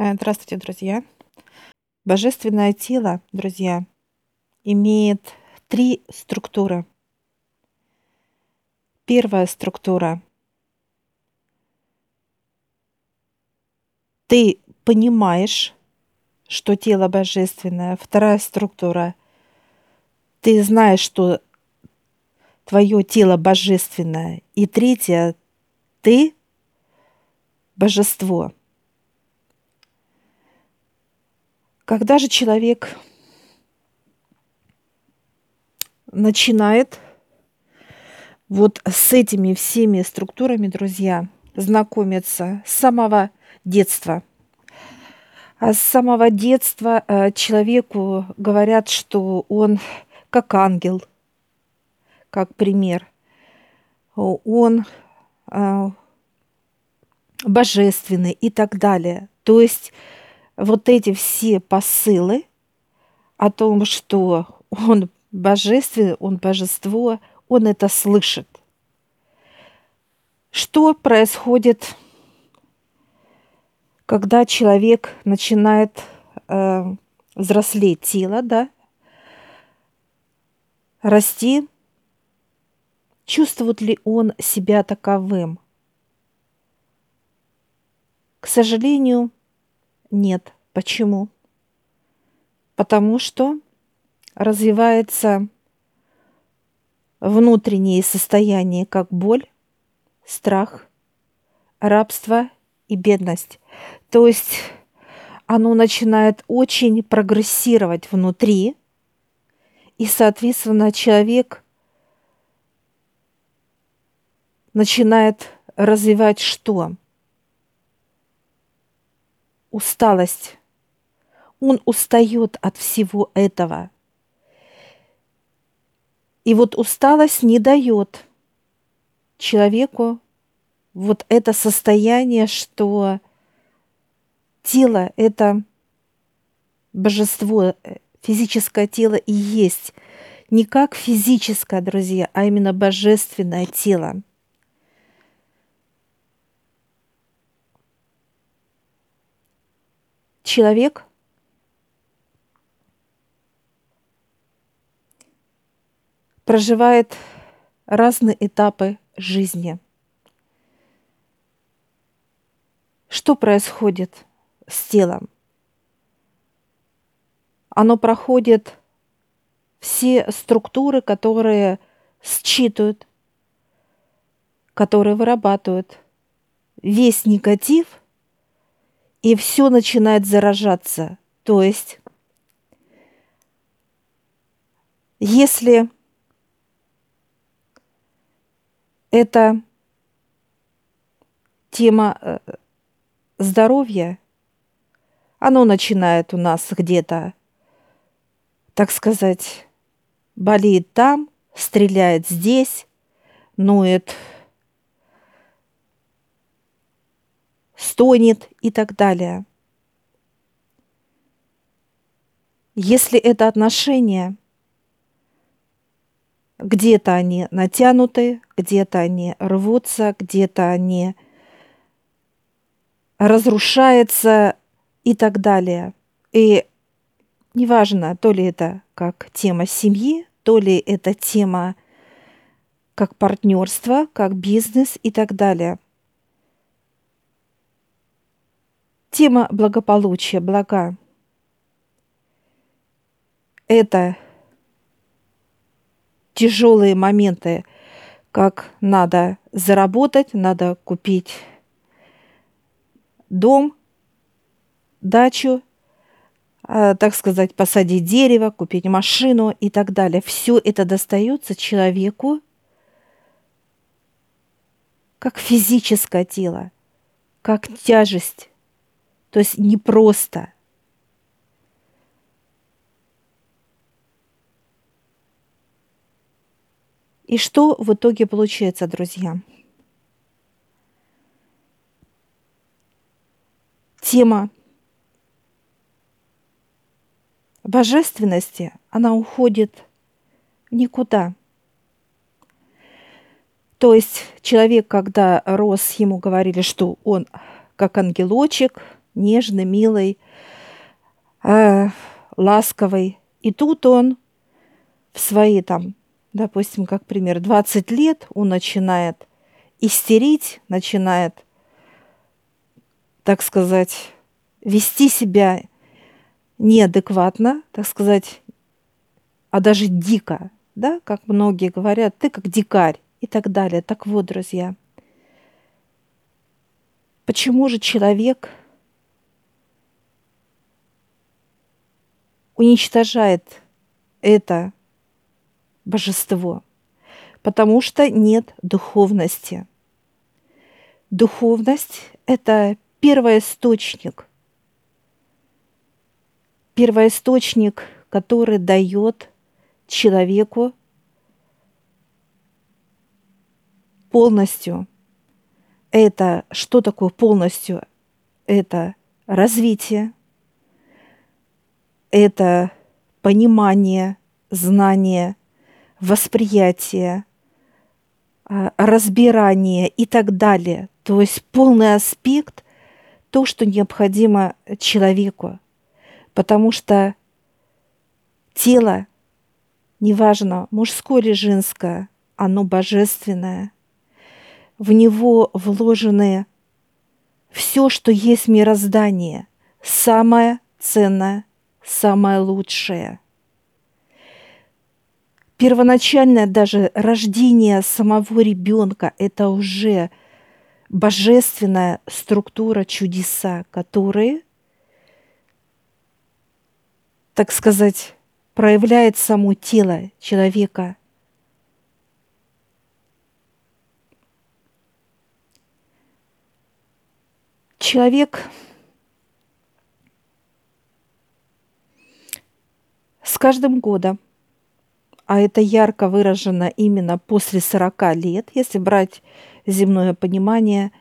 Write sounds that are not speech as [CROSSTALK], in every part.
Э, Здравствуйте, друзья. Божественное тело, друзья, имеет три структуры. Первая структура. Ты понимаешь, что тело божественное. Вторая структура. Ты знаешь, что твое тело божественное. И третья. Ты божество. Когда же человек начинает вот с этими всеми структурами, друзья, знакомиться с самого детства. А с самого детства э, человеку говорят, что он как ангел, как пример. Он э, божественный и так далее. То есть вот эти все посылы о том, что он божественный, он божество, он это слышит. Что происходит, когда человек начинает э, взрослеть тело, да, расти, чувствует ли он себя таковым? К сожалению, нет. Почему? Потому что развивается внутреннее состояние, как боль, страх, рабство и бедность. То есть оно начинает очень прогрессировать внутри, и, соответственно, человек начинает развивать что? Усталость. Он устает от всего этого – и вот усталость не дает человеку вот это состояние, что тело – это божество, физическое тело и есть. Не как физическое, друзья, а именно божественное тело. Человек проживает разные этапы жизни. Что происходит с телом? Оно проходит все структуры, которые считывают, которые вырабатывают весь негатив, и все начинает заражаться. То есть, если это тема э, здоровья, оно начинает у нас где-то, так сказать, болеет там, стреляет здесь, ноет, стонет и так далее. Если это отношения – где-то они натянуты, где-то они рвутся, где-то они разрушаются и так далее. И неважно, то ли это как тема семьи, то ли это тема как партнерство, как бизнес и так далее. Тема благополучия, блага. Это тяжелые моменты, как надо заработать, надо купить дом, дачу, а, так сказать, посадить дерево, купить машину и так далее. Все это достается человеку как физическое тело, как тяжесть. То есть не просто – И что в итоге получается, друзья? Тема божественности, она уходит никуда. То есть человек, когда рос, ему говорили, что он как ангелочек, нежный, милый, э, ласковый. И тут он в свои там, допустим, как пример, 20 лет он начинает истерить, начинает, так сказать, вести себя неадекватно, так сказать, а даже дико, да, как многие говорят, ты как дикарь и так далее. Так вот, друзья, почему же человек уничтожает это божество? Потому что нет духовности. Духовность – это первоисточник. Первоисточник, который дает человеку полностью. Это что такое полностью? Это развитие, это понимание, знание, восприятие, а, разбирание и так далее. То есть полный аспект то, что необходимо человеку. Потому что тело, неважно, мужское или женское, оно божественное. В него вложены все, что есть мироздание, самое ценное, самое лучшее. Первоначальное даже рождение самого ребенка – это уже божественная структура чудеса, которые, так сказать, проявляет само тело человека. Человек с каждым годом, а это ярко выражено именно после 40 лет, если брать земное понимание,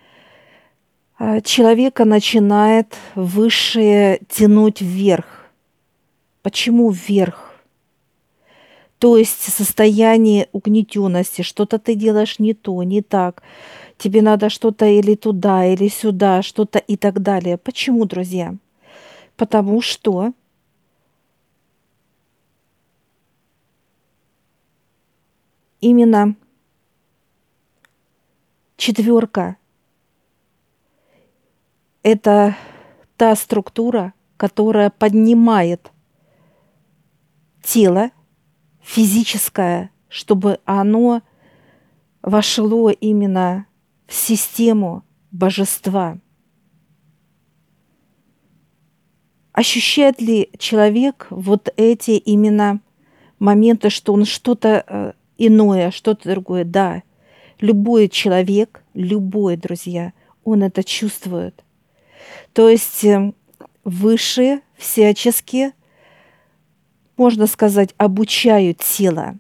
а, человека начинает высшее тянуть вверх. Почему вверх? То есть состояние угнетенности, что-то ты делаешь не то, не так, тебе надо что-то или туда, или сюда, что-то и так далее. Почему, друзья? Потому что именно четверка – это та структура, которая поднимает тело физическое, чтобы оно вошло именно в систему божества. Ощущает ли человек вот эти именно моменты, что он что-то э, иное, что-то другое? Да, любой человек, любой, друзья, он это чувствует. То есть э, высшие всячески можно сказать, обучают тело.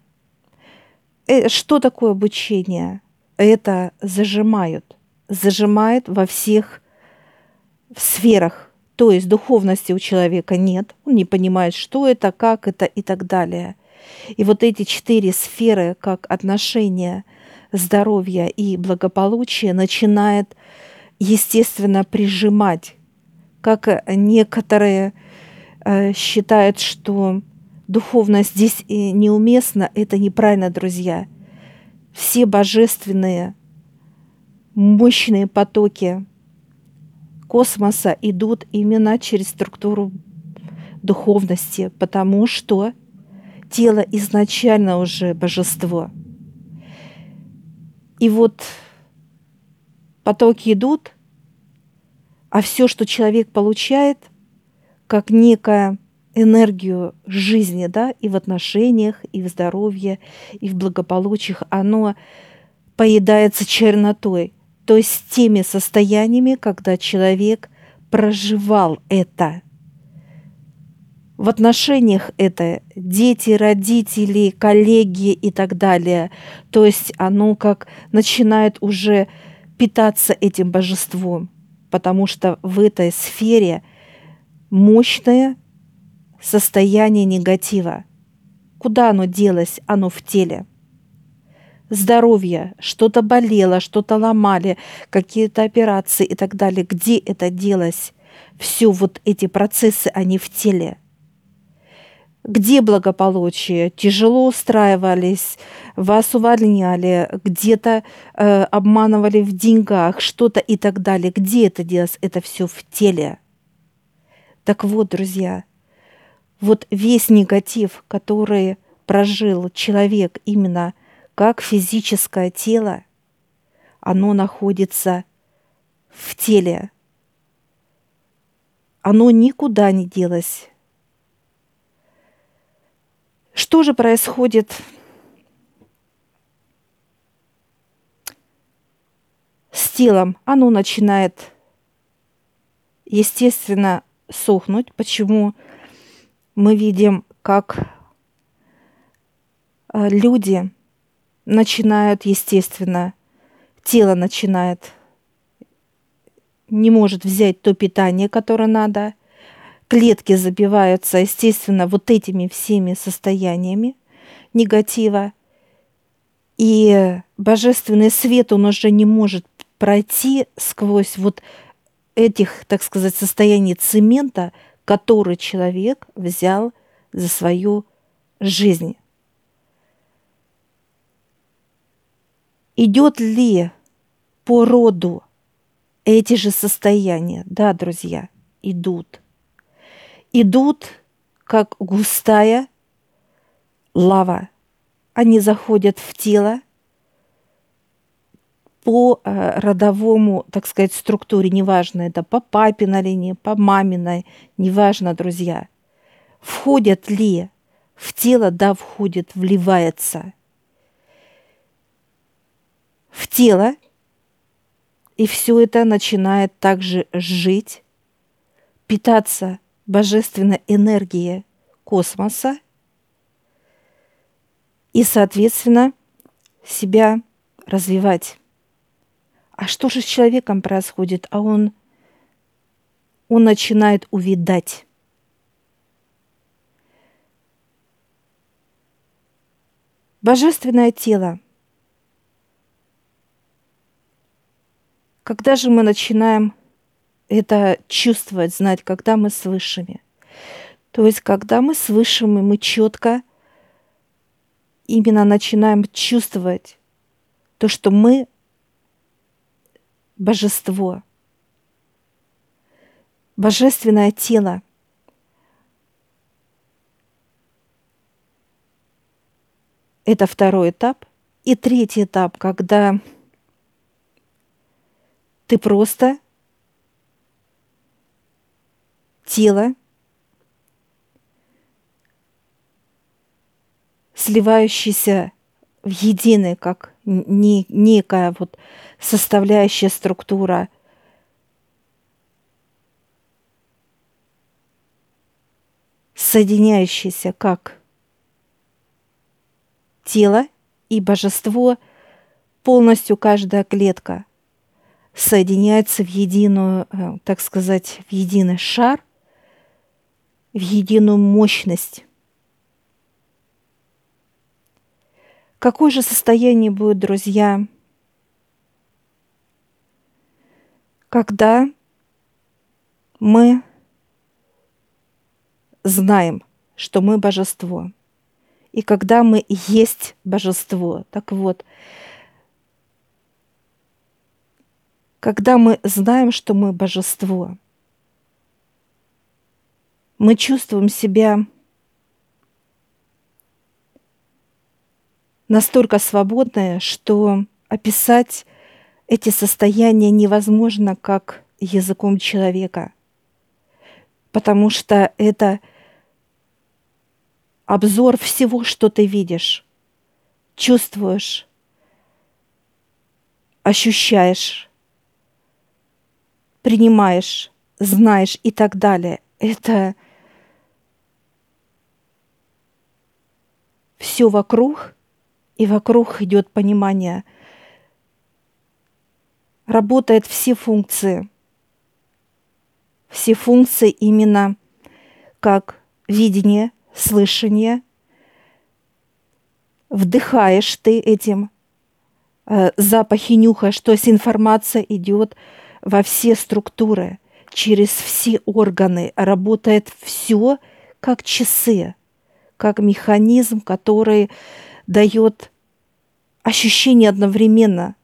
Э, что такое обучение? Это зажимают. Зажимают во всех сферах. То есть духовности у человека нет, он не понимает, что это, как это и так далее. И вот эти четыре сферы, как отношения, здоровья и благополучия, начинает, естественно, прижимать. Как некоторые э, считают, что духовность здесь неуместна, это неправильно, друзья. Все божественные, мощные потоки космоса идут именно через структуру духовности, потому что тело изначально уже божество. И вот потоки идут, а все, что человек получает, как некая энергию жизни, да, и в отношениях, и в здоровье, и в благополучиях, оно поедается чернотой, то есть теми состояниями, когда человек проживал это. В отношениях это дети, родители, коллеги и так далее. То есть оно как начинает уже питаться этим божеством, потому что в этой сфере мощная состояние негатива. Куда оно делось? Оно в теле. Здоровье, что-то болело, что-то ломали, какие-то операции и так далее. Где это делось? все вот эти процессы, они в теле. Где благополучие? Тяжело устраивались, вас увольняли, где-то э, обманывали в деньгах, что-то и так далее. Где это делалось? Это все в теле. Так вот, друзья, вот весь негатив, который прожил человек именно как физическое тело, оно находится в теле. Оно никуда не делось. Что же происходит с телом? Оно начинает, естественно, сохнуть. Почему мы видим, как э, люди начинают, естественно, тело начинает, не может взять то питание, которое надо, клетки забиваются, естественно, вот этими всеми состояниями негатива, и божественный свет, он уже не может пройти сквозь вот этих, так сказать, состояний цемента, который человек взял за свою жизнь. Идет ли по роду эти же состояния? Да, друзья, идут. Идут, как густая лава. Они заходят в тело по э, родовому, так сказать, структуре, неважно, это по папиной линии, по маминой, неважно, друзья. Входят ли в тело, да, входит, вливается в тело, и все это начинает также жить, питаться божественной энергией космоса и, соответственно, себя развивать. А что же с человеком происходит? А он, он начинает увидать. Божественное тело – Когда же мы начинаем это чувствовать, знать, когда мы с высшими? То есть, когда мы с высшими, мы четко именно начинаем чувствовать то, что мы божество, божественное тело. Это второй этап. И третий этап, когда ты просто тело, сливающееся в единое, как не, некая вот составляющая структура. Соединяющаяся как тело и божество, полностью каждая клетка – соединяется в единую, э, так сказать, в единый шар, в единую мощность. Какое же состояние будет, друзья, когда мы знаем, что мы божество, и когда мы есть божество. Так вот, когда мы знаем, что мы божество, мы чувствуем себя настолько свободные, что описать эти состояния невозможно как языком человека, потому что это обзор всего, что ты видишь, чувствуешь, ощущаешь принимаешь, знаешь и так далее. Это все вокруг, и вокруг идет понимание. Работают все функции. Все функции именно как видение, слышание. Вдыхаешь ты этим, э, запахи нюхаешь, то есть информация идет во все структуры. через все органы, работает все как часы, как механизм, который дает ощущение одновременно.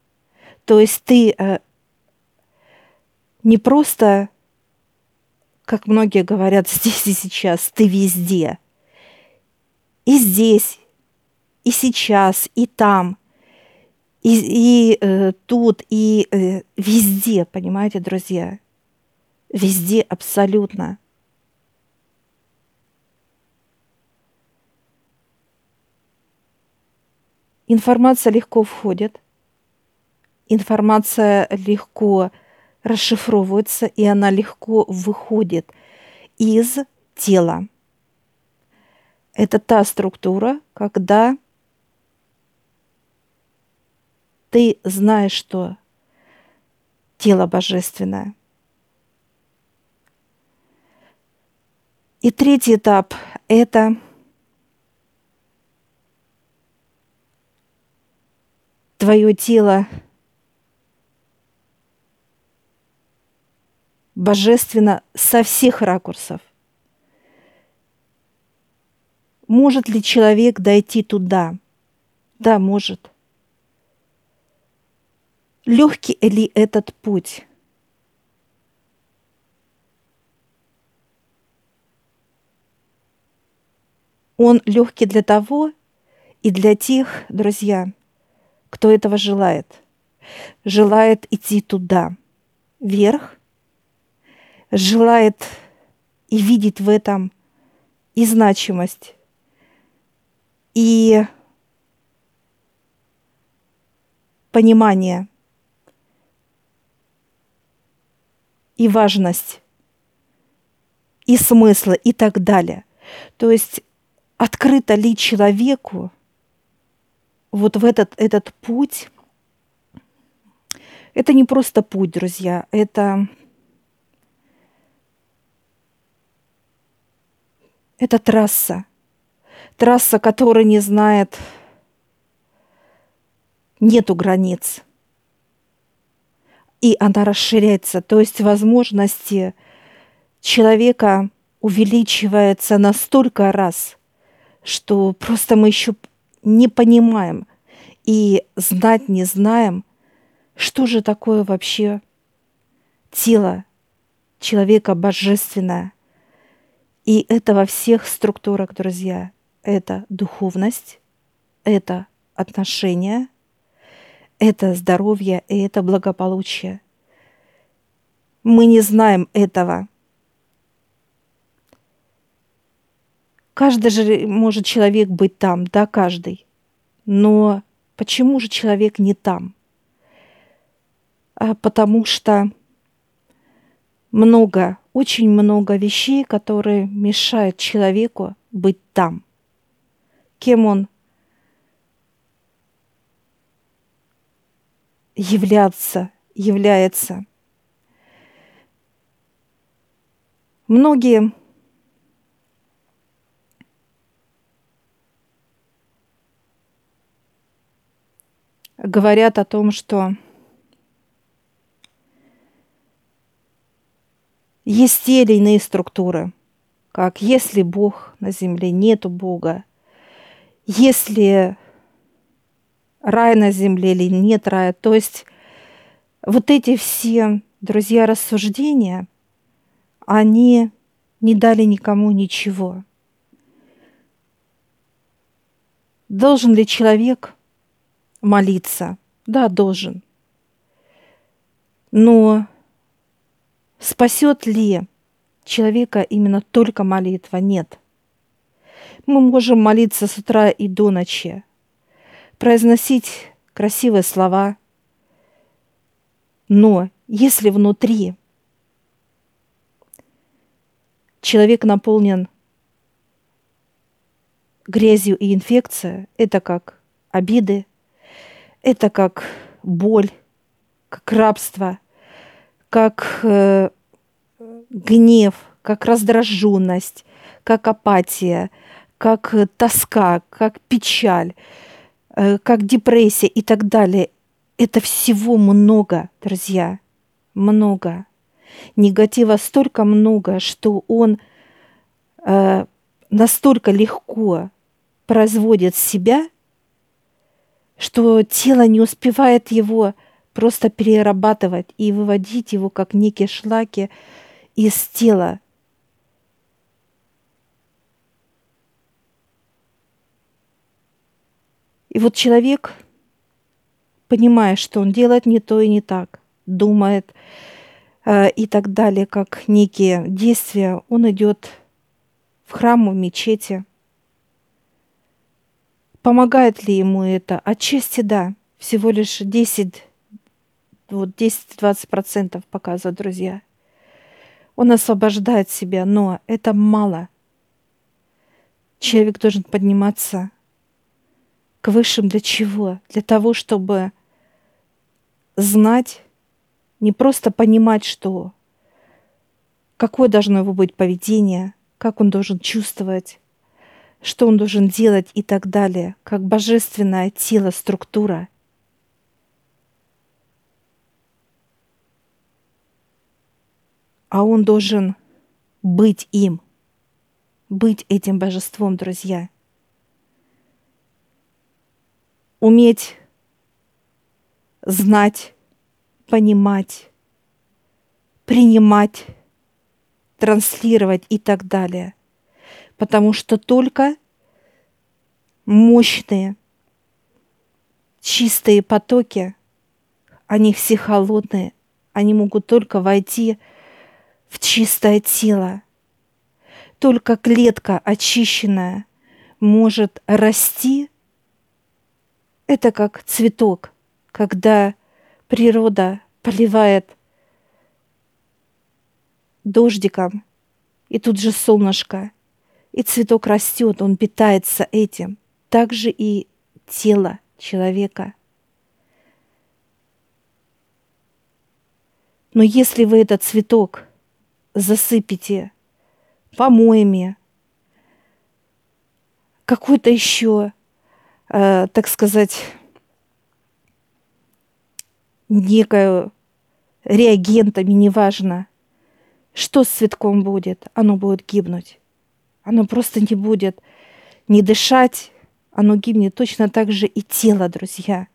То есть ты э, не просто, как многие говорят [LAUGHS] здесь и сейчас, ты везде. И здесь, и сейчас, и там, и, и э, тут, и э, везде, понимаете, друзья? Везде абсолютно. Информация легко входит, информация легко расшифровывается, и она легко выходит из тела. Это та структура, когда ты знаешь, что тело божественное. И третий этап – это твое тело божественно со всех ракурсов. Может ли человек дойти туда? Да, может. Легкий ли этот путь? Он легкий для того и для тех, друзья, кто этого желает. Желает идти туда, вверх, желает и видит в этом и значимость, и понимание, и важность, и смысл, и так далее. То есть открыто ли человеку вот в этот, этот путь, это не просто путь, друзья, это, это трасса. Трасса, которая не знает, нету границ. И она расширяется, то есть возможности человека увеличивается на столько раз, что просто мы еще не понимаем и знать не знаем, что же такое вообще тело человека божественное. И это во всех структурах, друзья. Это духовность, это отношения, это здоровье и это благополучие. Мы не знаем этого – Каждый же может человек быть там, да, каждый. Но почему же человек не там? А потому что много, очень много вещей, которые мешают человеку быть там. Кем он являться, является. Многие говорят о том, что есть те или иные структуры, как если Бог на земле, нету Бога, если рай на земле или нет рая. То есть вот эти все, друзья, рассуждения, они не дали никому ничего. Должен ли человек молиться. Да, должен. Но спасет ли человека именно только молитва? Нет. Мы можем молиться с утра и до ночи, произносить красивые слова, но если внутри человек наполнен грязью и инфекцией, это как обиды, это как боль, как рабство, как э, гнев, как раздраженность, как апатия, как тоска, как печаль, э, как депрессия и так далее. Это всего много, друзья, много. Негатива столько много, что он э, настолько легко производит себя, что тело не успевает его просто перерабатывать и выводить его как некие шлаки из тела. И вот человек, понимая, что он делает не то и не так, думает э, и так далее, как некие действия, он идет в храм, в мечети. Помогает ли ему это? Отчасти да. Всего лишь 10, вот 10-20% показывают друзья. Он освобождает себя, но это мало. Человек должен подниматься к высшим для чего? Для того, чтобы знать, не просто понимать, что какое должно его быть поведение, как он должен чувствовать, что он должен делать и так далее, как божественное тело, структура. А он должен быть им, быть этим божеством, друзья – уметь знать, понимать, принимать, транслировать и так далее. Потому что только мощные, чистые потоки, они все холодные, они могут только войти в чистое тело. Только клетка очищенная может расти это как цветок, когда природа поливает дождиком, и тут же солнышко, и цветок растет, он питается этим. Так же и тело человека. Но если вы этот цветок засыпете помоями, какой-то еще э, так сказать, некую реагентами, неважно, что с цветком будет, оно будет гибнуть. Оно просто не будет не дышать, оно гибнет точно так же и тело, друзья.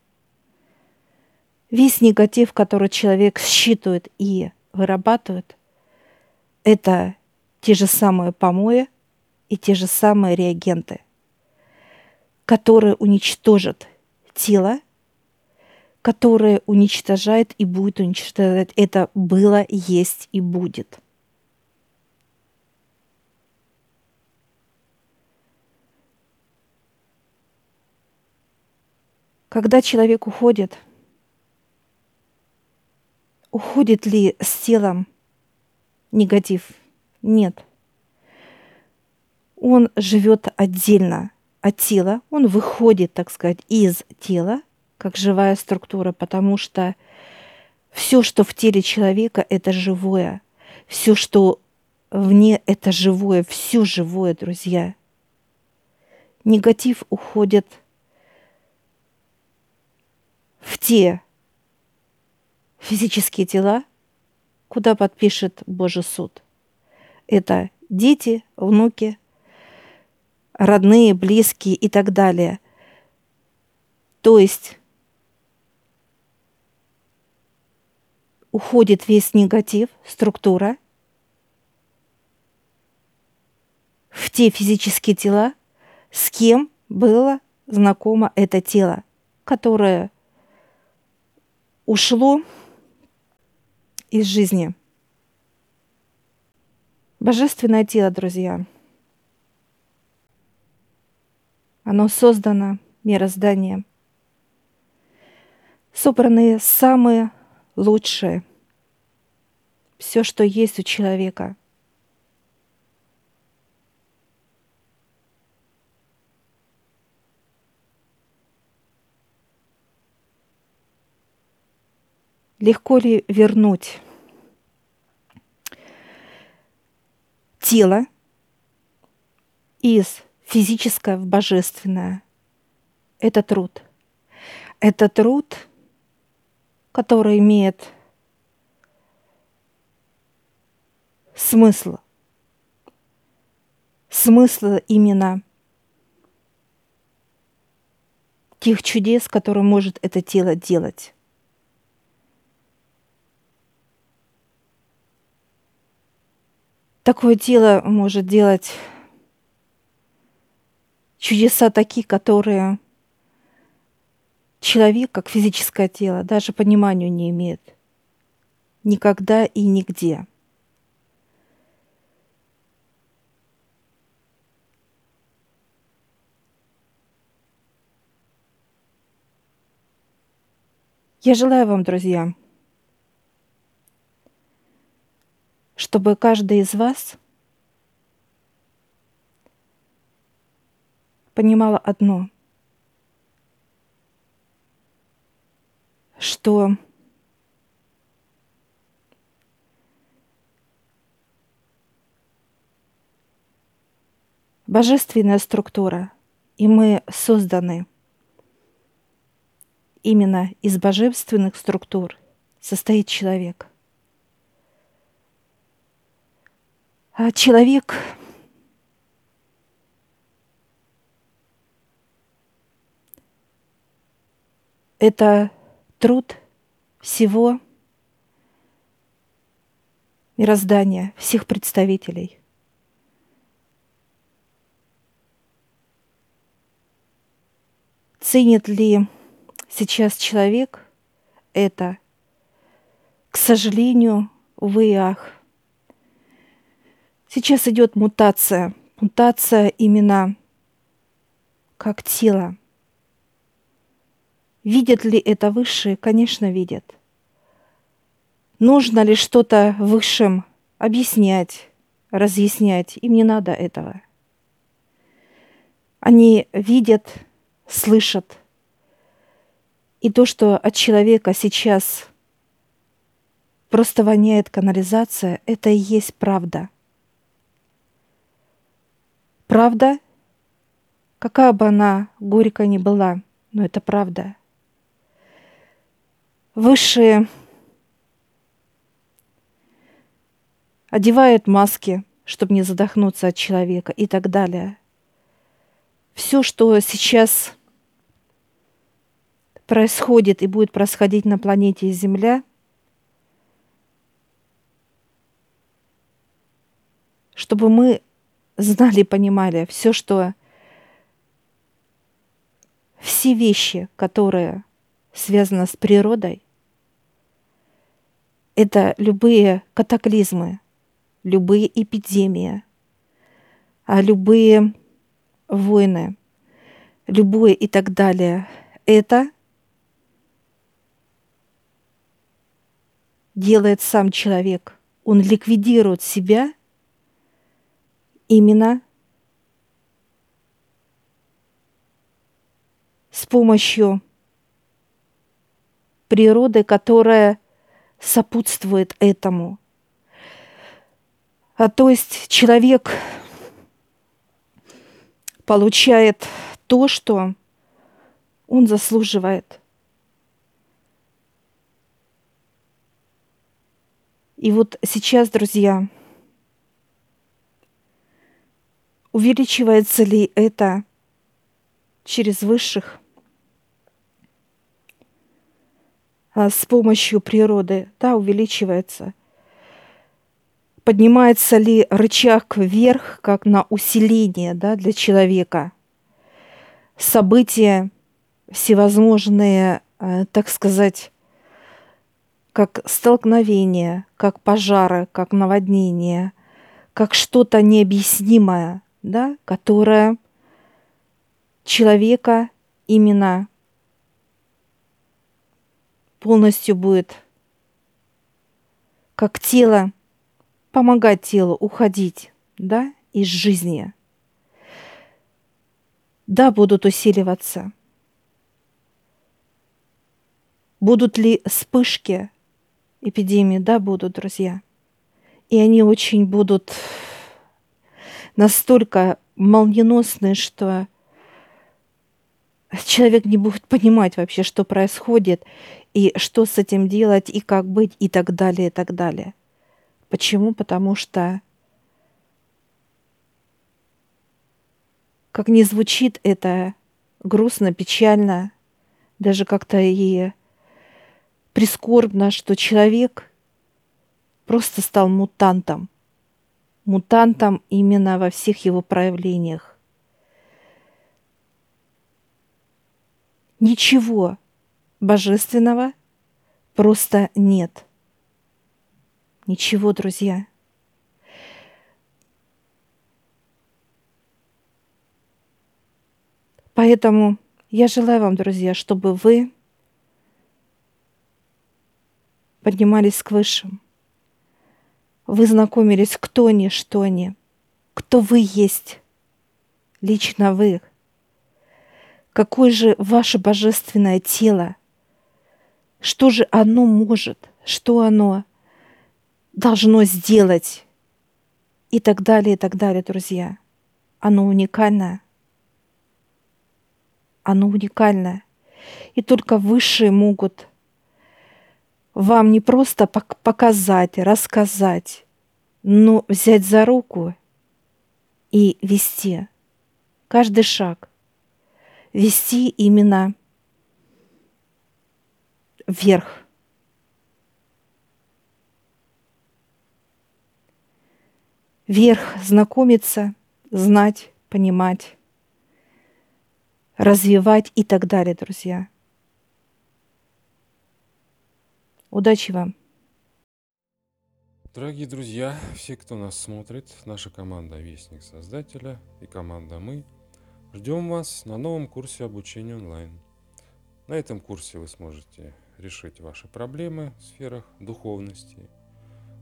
Весь негатив, который человек считывает и вырабатывает, это те же самые помои и те же самые реагенты – которое уничтожит тело, которое уничтожает и будет уничтожать. Это было, есть и будет. Когда человек уходит, уходит ли с телом негатив? Нет. Он живет отдельно – от тела, он выходит, так сказать, из тела, как живая структура, потому что все, что в теле человека, это живое. Все, что вне, это живое. Все живое, друзья. Негатив уходит в те физические тела, куда подпишет Божий суд. Это дети, внуки, родные, близкие и так далее. То есть уходит весь негатив, структура в те физические тела, с кем было знакомо это тело, которое ушло из жизни. Божественное тело, друзья – Оно создано мирозданием. Собраны самые лучшие. Все, что есть у человека. Легко ли вернуть тело из физическое в божественное. Это труд. Это труд, который имеет смысл. Смысл именно тех чудес, которые может это тело делать. Такое тело может делать чудеса такие, которые человек, как физическое тело, даже пониманию не имеет. Никогда и нигде. Я желаю вам, друзья, чтобы каждый из вас понимала одно, что божественная структура, и мы созданы именно из божественных структур состоит человек – А человек – это труд всего мироздания, всех представителей. Ценит ли сейчас человек это? К сожалению, увы и ах – Сейчас идет мутация. Мутация именно как тело. Видят ли это высшие? Конечно, видят. Нужно ли что-то высшим объяснять, разъяснять? Им не надо этого. Они видят, слышат. И то, что от человека сейчас просто воняет канализация, это и есть правда – Правда? Какая бы она горькая ни была, но это правда. Высшие одевают маски, чтобы не задохнуться от человека и так далее. Все, что сейчас происходит и будет происходить на планете Земля, чтобы мы знали, понимали все, что все вещи, которые связаны с природой, это любые катаклизмы, любые эпидемии, а любые войны, любое и так далее. Это делает сам человек. Он ликвидирует себя именно с помощью природы, которая сопутствует этому. А то есть человек получает то, что он заслуживает. И вот сейчас, друзья, Увеличивается ли это через высших? А с помощью природы? Да, увеличивается. Поднимается ли рычаг вверх, как на усиление да, для человека? События всевозможные, э, так сказать, как столкновения, как пожары, как наводнения, как что-то необъяснимое – да, которая человека именно полностью будет как тело помогать телу уходить, да, из жизни. Да, будут усиливаться. Будут ли вспышки эпидемии? Да, будут, друзья. И они очень будут настолько молниеносные, что человек не будет понимать вообще, что происходит, и что с этим делать, и как быть, и так далее, и так далее. Почему? Потому что, как не звучит это грустно, печально, даже как-то и прискорбно, что человек просто стал мутантом. Мутантом именно во всех его проявлениях. Ничего божественного просто нет. Ничего, друзья. Поэтому я желаю вам, друзья, чтобы вы поднимались к высшим. Вы знакомились, кто они, что они, кто вы есть, лично вы. Какое же ваше божественное тело? Что же оно может? Что оно должно сделать? И так далее, и так далее, друзья. Оно уникальное оно уникальное. И только высшие могут вам не просто показать, рассказать, но взять за руку и вести каждый шаг, вести именно вверх. Вверх знакомиться, знать, понимать развивать и так далее, друзья. Удачи вам! Дорогие друзья, все, кто нас смотрит, наша команда Вестник Создателя и команда Мы, ждем вас на новом курсе обучения онлайн. На этом курсе вы сможете решить ваши проблемы в сферах духовности,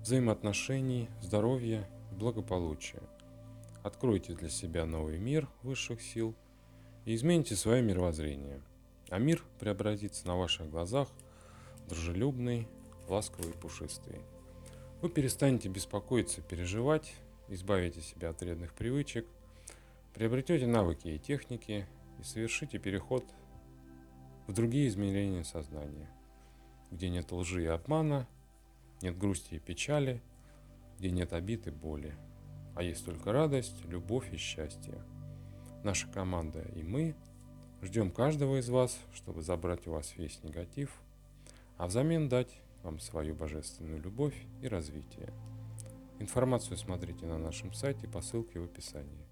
взаимоотношений, здоровья и благополучия. Откройте для себя новый мир высших сил – и измените свое мировоззрение. А мир преобразится на ваших глазах дружелюбный, ласковый и пушистый. Вы перестанете беспокоиться, переживать, избавите себя от вредных привычек, приобретете навыки и техники и совершите переход в другие измерения сознания, где нет лжи и обмана, нет грусти и печали, где нет обид и боли, а есть только радость, любовь и счастье – наша команда и мы ждем каждого из вас, чтобы забрать у вас весь негатив, а взамен дать вам свою божественную любовь и развитие. Информацию смотрите на нашем сайте по ссылке в описании.